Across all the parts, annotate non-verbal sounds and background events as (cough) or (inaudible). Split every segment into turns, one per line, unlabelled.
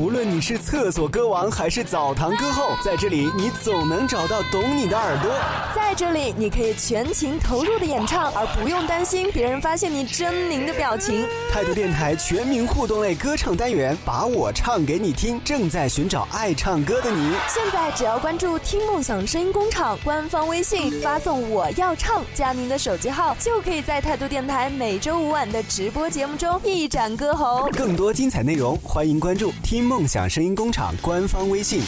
无论你是厕所歌王还是澡堂歌后，在这里你总能找到懂你的耳朵。
在这里，你可以全情投入的演唱，而不用担心别人发现你狰狞的表情。
态度电台全民互动类歌唱单元，把我唱给你听，正在寻找爱唱歌的你。
现在只要关注“听梦想声音工厂”官方微信，发送“我要唱”加您的手机号，就可以在态度电台每周五晚的直播节目中一展歌喉。
更多精彩内容，欢迎关注“听梦想声音工厂”官方微信。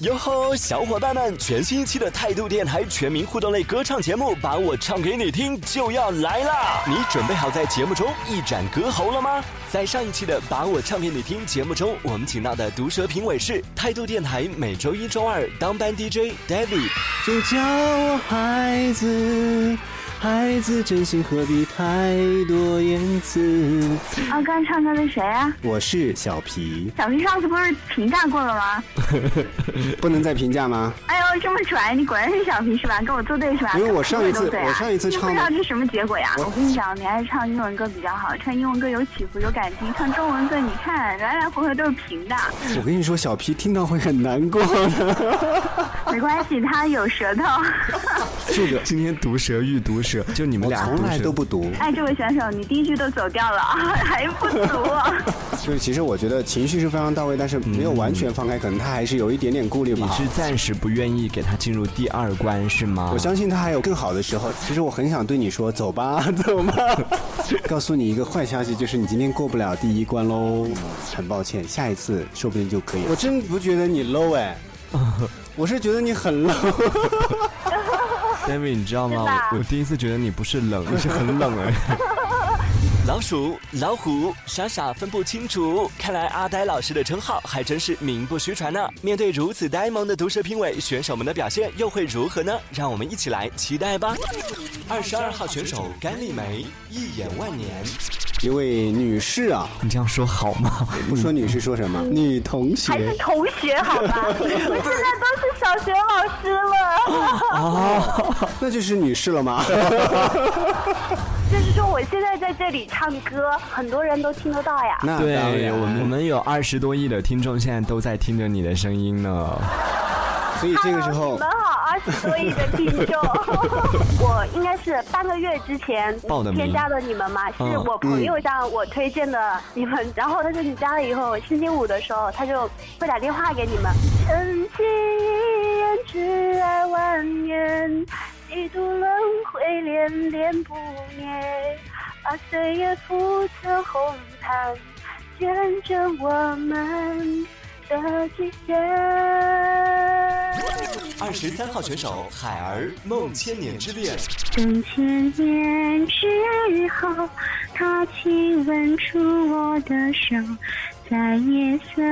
哟吼，小伙伴们！全新一期的态度电台全民互动类歌唱节目《把我唱给你听》就要来啦！你准备好在节目中一展歌喉了吗？在上一期的《把我唱给你听》节目中，我们请到的毒舌评委是态度电台每周一、周二当班 DJ David。
就叫我孩子。孩子真心何必太多言辞？
啊，刚唱歌的谁啊？
我是小皮。
小皮上次不是评价过了吗？(laughs) (laughs)
不能再评价吗？
哎呦，这么拽！你果然是小皮是吧？跟我作对是吧？
因为我上一次，我上一次唱，
不知道这是什么结果呀？我跟你讲，你还是唱英文歌比较好，唱英文歌有起伏有感情，唱中文歌你看来来回回都是平的。
我跟你说，小皮听到会很难过
的。(laughs) 没关系，他有舌头。(laughs)
这个
今天毒舌遇毒舌。就你们俩
从来都不毒。
哎，这位选手，你第一句都走掉了，(laughs) 还不读？
就是其实我觉得情绪是非常到位，但是没有完全放开，可能他还是有一点点顾虑吧。
你是暂时不愿意给他进入第二关是吗？
我相信他还有更好的时候。其实我很想对你说，走吧，(laughs) 走吧。(laughs) 告诉你一个坏消息，就是你今天过不了第一关喽。很抱歉，下一次说不定就可以。我真不觉得你 low 哎，(laughs) 我是觉得你很 low。
David，你知道吗？我我第一次觉得你不是冷，你是很冷哎。
老鼠、老虎，傻傻分不清楚。看来阿呆老师的称号还真是名不虚传呢。面对如此呆萌的毒舌评委，选手们的表现又会如何呢？让我们一起来期待吧。二十二号选手甘丽梅，一眼万年。
一位女士啊，
你这样说好吗？
不说女士说什么？(laughs) 女同学
还是同学好吧？(laughs) 我现在都是小学老师了。
啊，那就是女士了吗？(laughs)
就是说，我现在在这里唱歌，很多人都听得到呀。
那
对，我们我们有二十多亿的听众，现在都在听着你的声音呢。(laughs)
所以这个时候，
你们好，二十多亿的听众。(laughs) 我应该是半个月之前添加的你们嘛，是我朋友向我推荐的你们。然后他说你加了以后，星期五的时候他就会打电话给你们。深情一眼，挚爱万年。几度轮回，恋恋不灭，把岁月铺成红毯，见证我们的极限。
二十三号选手海儿，梦千年之恋。
等千年之后，他亲吻出我的手，在夜色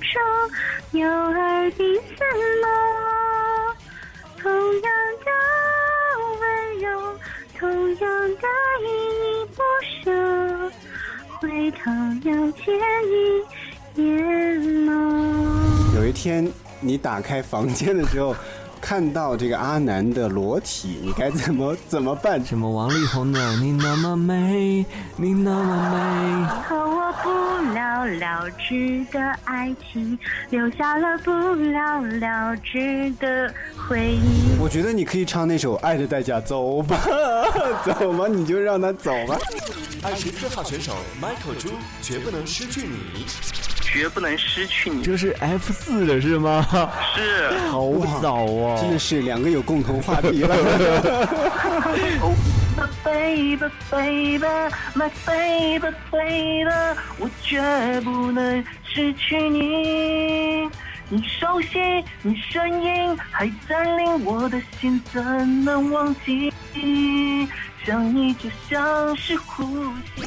中，有耳鬓厮磨，回头又见你眼眸。
有一天，你打开房间的时候。看到这个阿南的裸体，你该怎么怎么办？
什么王力宏的你那么美，你那么美。
和我不了了之的爱情，留下了不了了之的回忆。
我觉得你可以唱那首《爱的代价》，走吧，(laughs) 走吧，你就让他走吧。
二十四号选手 Michael 朱，绝不能失去你。
绝不能失去你，
这是 F 四的是吗？
是，(laughs)
好早啊！
真的是两个有共同话题了。
My (laughs) (laughs) baby baby my baby baby，我绝不能失去你。你熟悉，你声音还占领我的心，怎能忘记？想你就像是呼吸。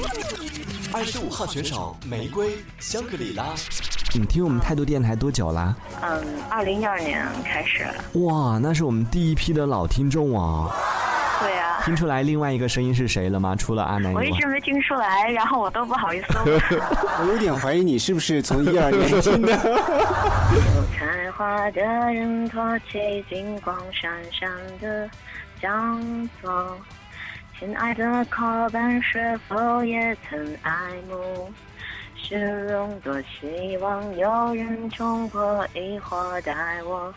二十五号选手玫瑰香格里拉，
你听我们态度电台多久啦？
嗯，二零一二年开始。
哇，那是我们第一批的老听众啊。
对啊。
听出来另外一个声音是谁了吗？除了阿南
我一直没听出来，然后我都不好意思。(laughs)
我有点怀疑你是不是从一二年听的。
有 (laughs) 才华的人托起金光闪闪的讲座。
亲爱的伙伴，是否也曾爱慕？虚荣多希望有人冲破疑惑，带我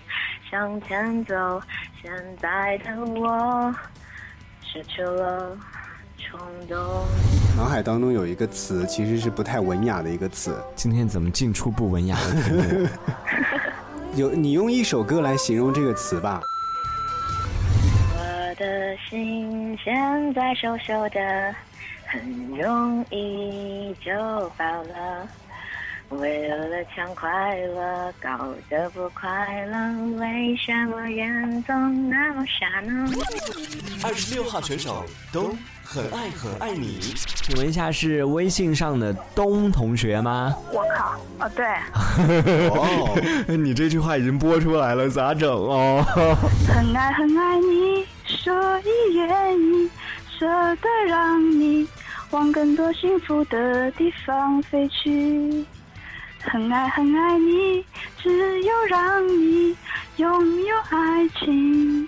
向前走。现在的我失去了冲动。
脑海当中有一个词，其实是不太文雅的一个词。
今天怎么进出不文雅？(laughs)
有你用一首歌来形容这个词吧。
的心现在瘦瘦的，很容易就饱了。为了抢快乐，搞得不快乐，为什么人总那么傻呢？
二十六号选手都很爱很爱你，
请问一下是微信上的东同学吗？
我靠，哦对。
哦，(laughs) 你这句话已经播出来了，咋整哦？(laughs)
很爱很爱你，所以愿意舍得让你往更多幸福的地方飞去。很爱很爱你，只有让你拥有爱情，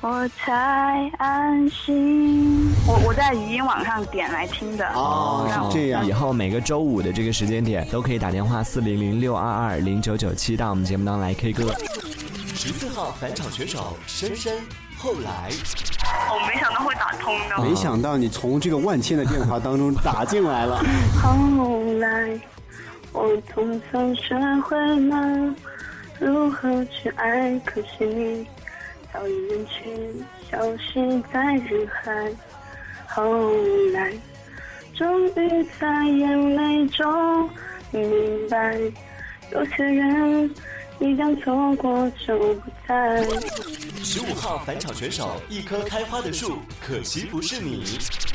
我才安心。我我在语音网上点来听的。
哦，是这样。
以后每个周五的这个时间点，都可以打电话四零零六二二零九九七到我们节目当中来 K 歌。
十四号返场选手深深，后来。
我没想到会打通的。
没想到你从这个万千的电话当中打进来了。(laughs)
后来。我总算学会了如何去爱，可惜你早已远去，消失在人海。后来，终于在眼泪中明白，有些人一旦错过就不再。
十五号返场选手，一棵开花的树，可惜不是你。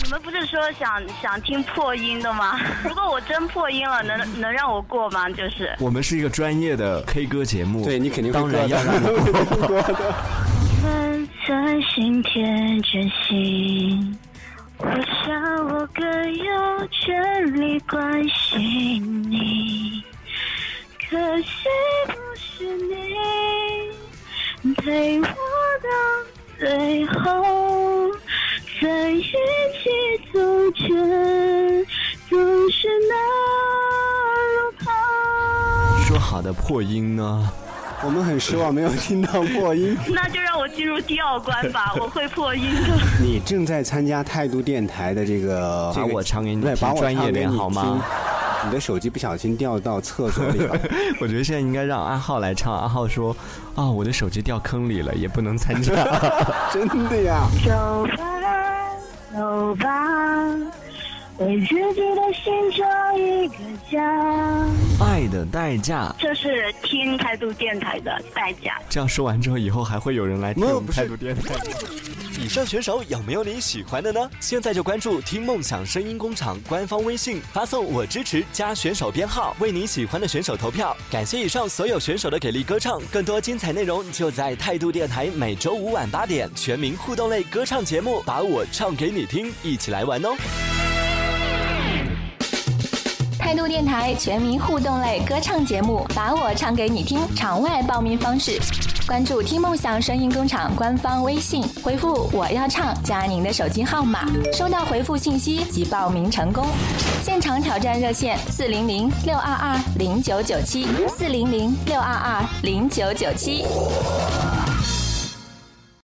你们不是说想想听破音的吗？(laughs) 如果我真破音了，能能让我过吗？就是
我们是一个专业的 K 歌节目，
对你肯定
当然要让你过的。
在心田真心，我想我更有权利关心你，可陪我到最后。在一起走着，总是那路旁。
说好的破音呢？
我们很失望，没有听到破音。
那就让我进入第二关吧，我会破音的。
你正在参加态度电台的这个，
把我唱给你听，
专
业点好吗？
你的手机不小心掉到厕所里了。(laughs)
我觉得现在应该让阿浩来唱。阿浩说：“啊，我的手机掉坑里了，也不能参加。(laughs) ”
真的呀。
走吧，走吧。为自己的心找一个家。
爱的代价，
这是听态度电台的代价。
这样说完之后，以后还会有人来听态度电台。
以上选手有没有你喜欢的呢？现在就关注“听梦想声音工厂”官方微信，发送“我支持”加选手编号，为你喜欢的选手投票。感谢以上所有选手的给力歌唱，更多精彩内容就在态度电台每周五晚八点全民互动类歌唱节目，把我唱给你听，一起来玩哦。
态度电台全民互动类歌唱节目，把我唱给你听。场外报名方式：关注“听梦想声音工厂”官方微信，回复“我要唱”加您的手机号码，收到回复信息即报名成功。现场挑战热线：四零零六二二零九九七，四零零六二二零九九七。